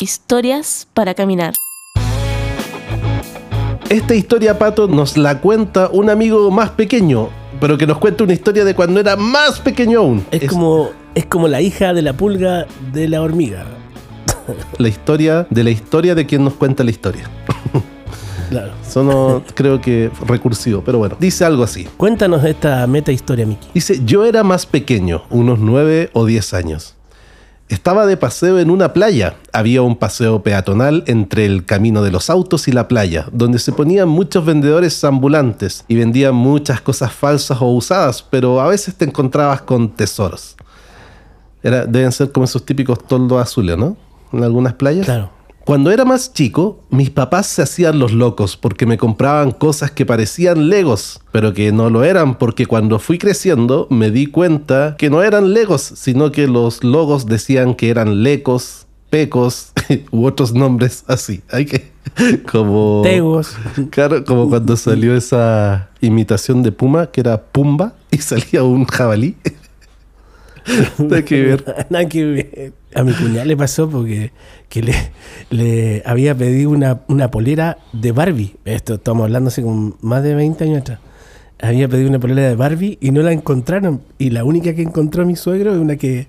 Historias para caminar. Esta historia, Pato, nos la cuenta un amigo más pequeño, pero que nos cuenta una historia de cuando era más pequeño aún. Es, como, es como la hija de la pulga de la hormiga. La historia de la historia de quien nos cuenta la historia. Claro. Sonó, creo que recursivo, pero bueno. Dice algo así. Cuéntanos esta meta historia, Miki. Dice, yo era más pequeño, unos 9 o 10 años. Estaba de paseo en una playa. Había un paseo peatonal entre el camino de los autos y la playa, donde se ponían muchos vendedores ambulantes y vendían muchas cosas falsas o usadas, pero a veces te encontrabas con tesoros. Deben ser como esos típicos toldos azules, ¿no? En algunas playas. Claro. Cuando era más chico, mis papás se hacían los locos porque me compraban cosas que parecían legos, pero que no lo eran porque cuando fui creciendo me di cuenta que no eran legos, sino que los logos decían que eran lecos, pecos u otros nombres así. Hay que como Tegos. Claro, como cuando salió esa imitación de Puma que era Pumba y salía un jabalí. Hay que ver. Nada que ver. A mi cuñada le pasó porque que le, le había pedido una, una polera de Barbie. Esto estamos hablando hace como más de 20 años atrás. Había pedido una polera de Barbie y no la encontraron. Y la única que encontró mi suegro es una que,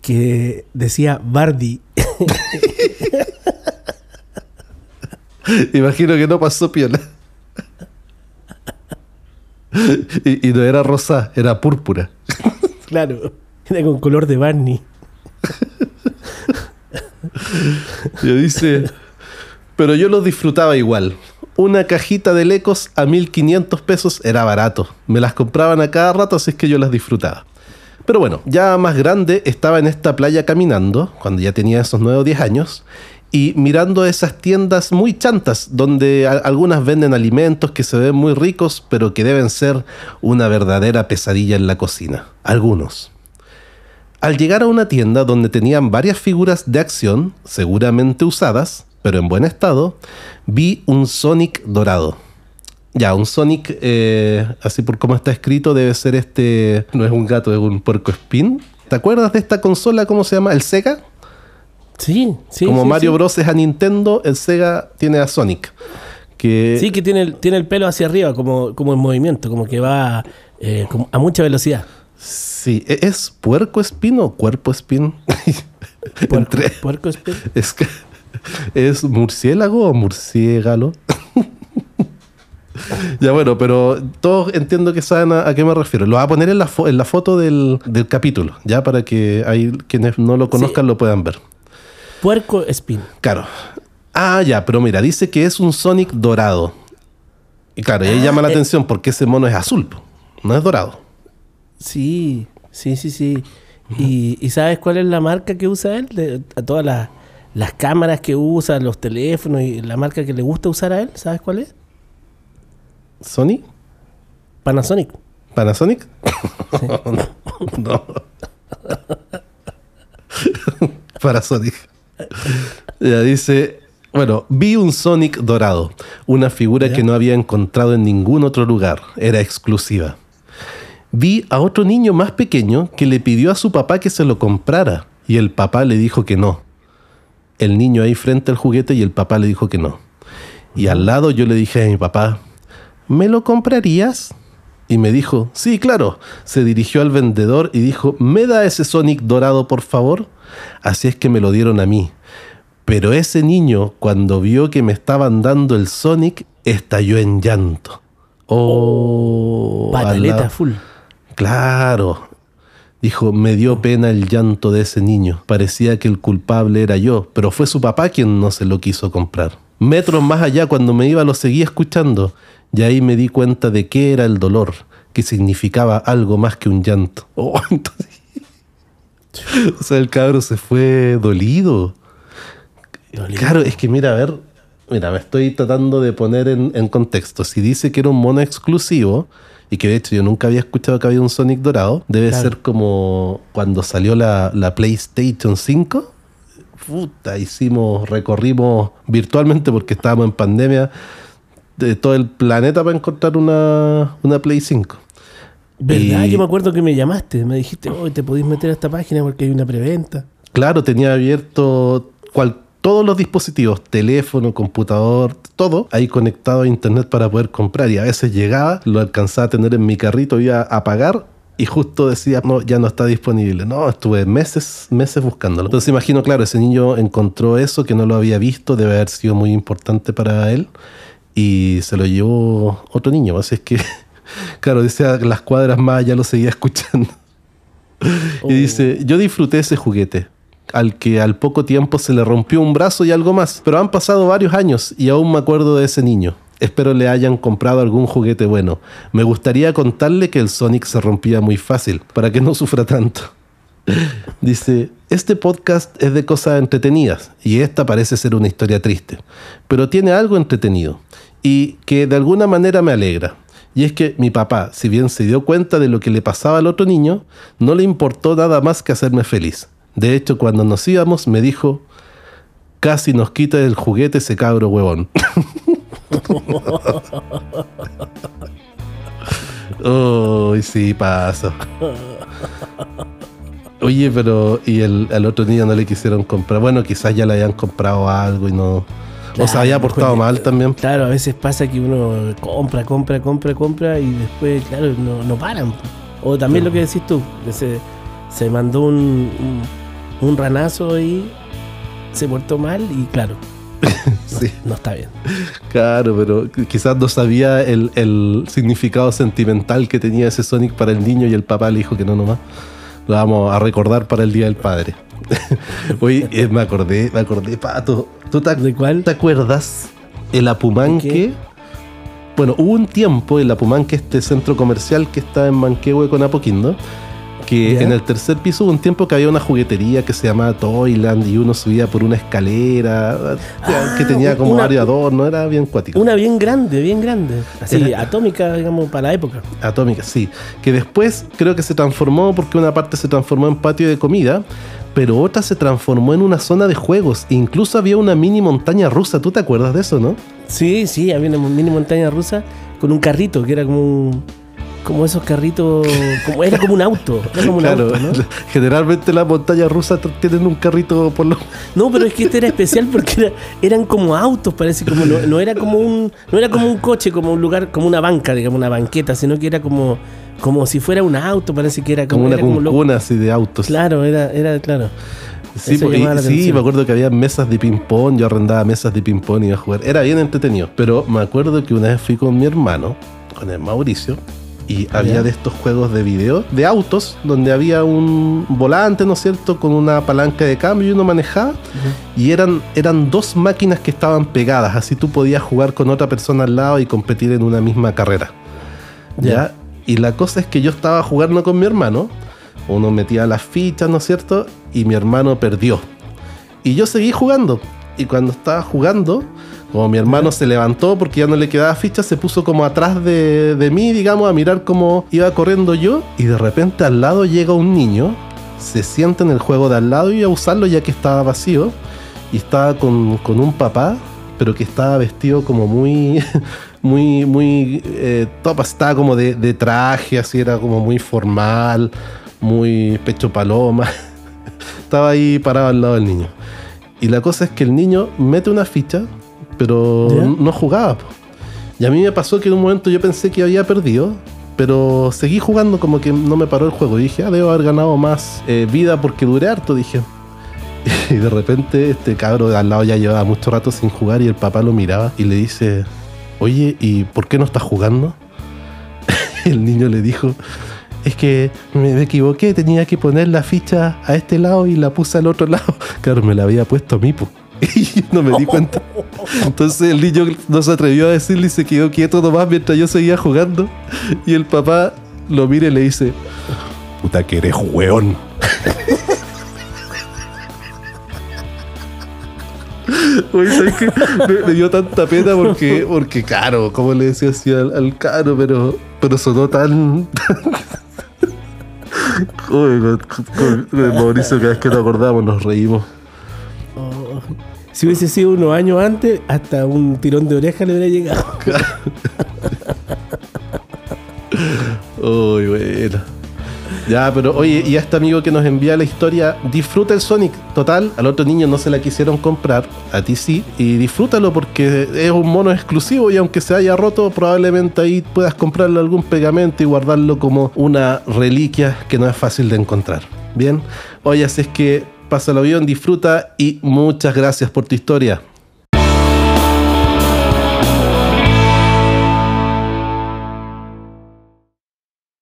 que decía Barbie. Imagino que no pasó piola. Y, y no era rosa, era púrpura. Claro. Era con color de Barney. Y dice, pero yo los disfrutaba igual. Una cajita de lecos a 1500 pesos era barato. Me las compraban a cada rato, así es que yo las disfrutaba. Pero bueno, ya más grande estaba en esta playa caminando, cuando ya tenía esos 9 o 10 años, y mirando esas tiendas muy chantas, donde algunas venden alimentos que se ven muy ricos, pero que deben ser una verdadera pesadilla en la cocina. Algunos. Al llegar a una tienda donde tenían varias figuras de acción, seguramente usadas, pero en buen estado, vi un Sonic dorado. Ya, un Sonic, eh, así por cómo está escrito, debe ser este. No es un gato, es un puerco espín. ¿Te acuerdas de esta consola? ¿Cómo se llama? ¿El Sega? Sí, sí. Como sí, Mario sí. Bros. es a Nintendo, el Sega tiene a Sonic. Que Sí, que tiene el, tiene el pelo hacia arriba, como, como en movimiento, como que va eh, como a mucha velocidad. Sí, ¿e- ¿es puerco espín o cuerpo espín? Puerco, Entre- puerco espín. Es que es murciélago o murciégalo. ya bueno, pero todos entiendo que saben a, a qué me refiero. Lo voy a poner en la, fo- en la foto del, del capítulo, ya para que ahí quienes no lo conozcan lo puedan ver. Puerco espín. Claro. Ah, ya, pero mira, dice que es un Sonic dorado. Y claro, y ahí Ah, llama la eh. atención porque ese mono es azul, no es dorado. Sí, sí, sí, sí. ¿Y, y sabes cuál es la marca que usa él? De, a todas las, las cámaras que usa, los teléfonos y la marca que le gusta usar a él, ¿sabes cuál es? ¿Sony? Panasonic. ¿Panasonic? no. Para Sonic. Ya dice, bueno, vi un Sonic dorado, una figura Ya. que no había encontrado en ningún otro lugar, era exclusiva. Vi a otro niño más pequeño que le pidió a su papá que se lo comprara y el papá le dijo que no. El niño ahí frente al juguete y el papá le dijo que no. Y al lado yo le dije a mi papá, ¿me lo comprarías? Y me dijo, sí, claro. Se dirigió al vendedor y dijo, ¿me da ese Sonic dorado, por favor? Así es que me lo dieron a mí. Pero ese niño, cuando vio que me estaban dando el Sonic, estalló en llanto. Oh, al Pataleta full. Claro. Dijo, me dio pena el llanto de ese niño. Parecía que el culpable era yo, pero fue su papá quien no se lo quiso comprar. Metros más allá, cuando me iba, lo seguía escuchando. Y ahí me di cuenta de qué era el dolor, que significaba algo más que un llanto. Oh, entonces- o sea, el cabro se fue dolido. Dolido. Claro, es que mira, a ver, mira, me estoy tratando de poner en, en contexto. Si dice que era un mono exclusivo, y que de hecho yo nunca había escuchado que había un Sonic dorado, debe Claro. ser como cuando salió la, la PlayStation 5. Puta, hicimos, recorrimos virtualmente porque estábamos en pandemia de todo el planeta para encontrar una, una Play 5. ¿Verdad? Y- Yo me acuerdo que me llamaste. Me dijiste, hoy te podéis meter a esta página porque hay una preventa. Claro, tenía abierto cual- todos los dispositivos, teléfono, computador, todo ahí conectado a internet para poder comprar. Y a veces llegaba, lo alcanzaba a tener en mi carrito, iba a pagar y justo decía, no, ya no está disponible. No, estuve meses, meses buscándolo. Entonces imagino, claro, ese niño encontró eso que no lo había visto, debe haber sido muy importante para él y se lo llevó otro niño. Así es que, claro, decía las cuadras más, ya lo seguía escuchando. Oh. Y dice, yo disfruté ese juguete, al que al poco tiempo se le rompió un brazo y algo más, pero han pasado varios años y aún me acuerdo de ese niño. Espero le hayan comprado algún juguete bueno. Me gustaría contarle que el Sonic se rompía muy fácil, para que no sufra tanto. Dice, este podcast es de cosas entretenidas y esta parece ser una historia triste, pero tiene algo entretenido y que de alguna manera me alegra. Y es que mi papá, si bien se dio cuenta de lo que le pasaba al otro niño, no le importó nada más que hacerme feliz. De hecho, cuando nos íbamos, me dijo, casi nos quita el juguete ese cabro huevón. Uy, sí, pasa. Oye, pero ¿y el, al otro niño no le quisieron comprar? Bueno, quizás ya le habían comprado algo y no... o se había portado mal también. Claro, a veces pasa que uno compra, compra, compra, compra y después, claro, no, no paran. O también lo que decís tú, que se, se mandó un, un, un ranazo y se portó mal y claro, Sí, no está bien. claro, pero quizás no sabía el, el significado sentimental que tenía ese Sonic para el niño y el papá le dijo que no nomás. Lo vamos a recordar para el Día del Padre. Oye, eh, me acordé, me acordé, Pato. ¿Tú te, ¿De cuál? te acuerdas el Apumanque? Bueno, hubo un tiempo el Apumanque, este centro comercial que está en Manquehue con Apoquindo, que en el tercer piso hubo un tiempo que había una juguetería que se llamaba Toyland y uno subía por una escalera Ah, que tenía como una- varios adornos, era bien cuático. Una bien grande, bien grande. Así, Era- atómica, digamos, para la época. Atómica, sí. Que después creo que se transformó porque una parte se transformó en patio de comida, pero otra se transformó en una zona de juegos. Incluso había una mini montaña rusa. ¿Tú te acuerdas de eso, no? Sí, sí, había una mini montaña rusa con un carrito que era como un, como esos carritos, como era como un auto, era como un claro, auto, ¿no? generalmente las montañas rusas tienen un carrito por lo... No, pero es que este era especial porque era- eran como autos, parece como no, no era como un no era como un coche, como un lugar, como una banca, digamos, una banqueta, sino que era como como si fuera un auto, parece que era como, Como una era como cuncuna así de autos. Claro, era era claro. Sí, y- sí, me acuerdo que había mesas de ping-pong, yo arrendaba mesas de ping-pong y iba a jugar. Era bien entretenido. Pero me acuerdo que una vez fui con mi hermano, con el Mauricio, y había de estos juegos de video, de autos, donde había un volante, ¿no es cierto?, con una palanca de cambio y uno manejaba. Y eran, eran dos máquinas que estaban pegadas, así tú podías jugar con otra persona al lado y competir en una misma carrera. ¿Ya? Y la cosa es que yo estaba jugando con mi hermano, uno metía las fichas, ¿no es cierto? Y mi hermano perdió. Y yo seguí jugando. Y cuando estaba jugando, como mi hermano se levantó porque ya no le quedaba ficha, se puso como atrás de, de mí, digamos, a mirar cómo iba corriendo yo. Y de repente al lado llega un niño, se sienta en el juego de al lado y iba a usarlo ya que estaba vacío. Y estaba con, con un papá, pero que estaba vestido como muy, muy, muy eh, top, estaba como de, de traje, así era como muy formal, muy pecho paloma. estaba ahí parado al lado del niño. Y la cosa es que el niño mete una ficha, pero ¿Ya? no jugaba. po. Y a mí me pasó que en un momento yo pensé que había perdido, pero seguí jugando como que no me paró el juego. Y dije, ah, debo haber ganado más eh, vida porque duré harto, dije. Y de repente este cabro de al lado ya llevaba mucho rato sin jugar y el papá lo miraba y le dice, oye, ¿y por qué no estás jugando? el niño le dijo, es que me equivoqué, tenía que poner la ficha a este lado y la puse al otro lado. Claro, me la había puesto a mí, po. Y no me di cuenta. Entonces el niño no se atrevió a decirle y se quedó quieto nomás mientras yo seguía jugando. Y el papá lo mira y le dice, puta que eres hueón. Oye, ¿sabes qué? Me, dio tanta pena porque, porque claro, como le decía así al, al caro, pero, pero sonó tan. Uy, con, con- con Mauricio, cada vez que nos acordamos nos reímos. Oh, si hubiese sido unos años antes, hasta un tirón de oreja le hubiera llegado. Uy, bueno. Ya, pero oye, y a este amigo que nos envía la historia, disfruta el Sonic. Total, al otro niño no se la quisieron comprar, a ti sí, y disfrútalo porque es un mono exclusivo y aunque se haya roto, probablemente ahí puedas comprarle algún pegamento y guardarlo como una reliquia que no es fácil de encontrar. Bien, oye, así es que pásalo bien, disfruta y muchas gracias por tu historia.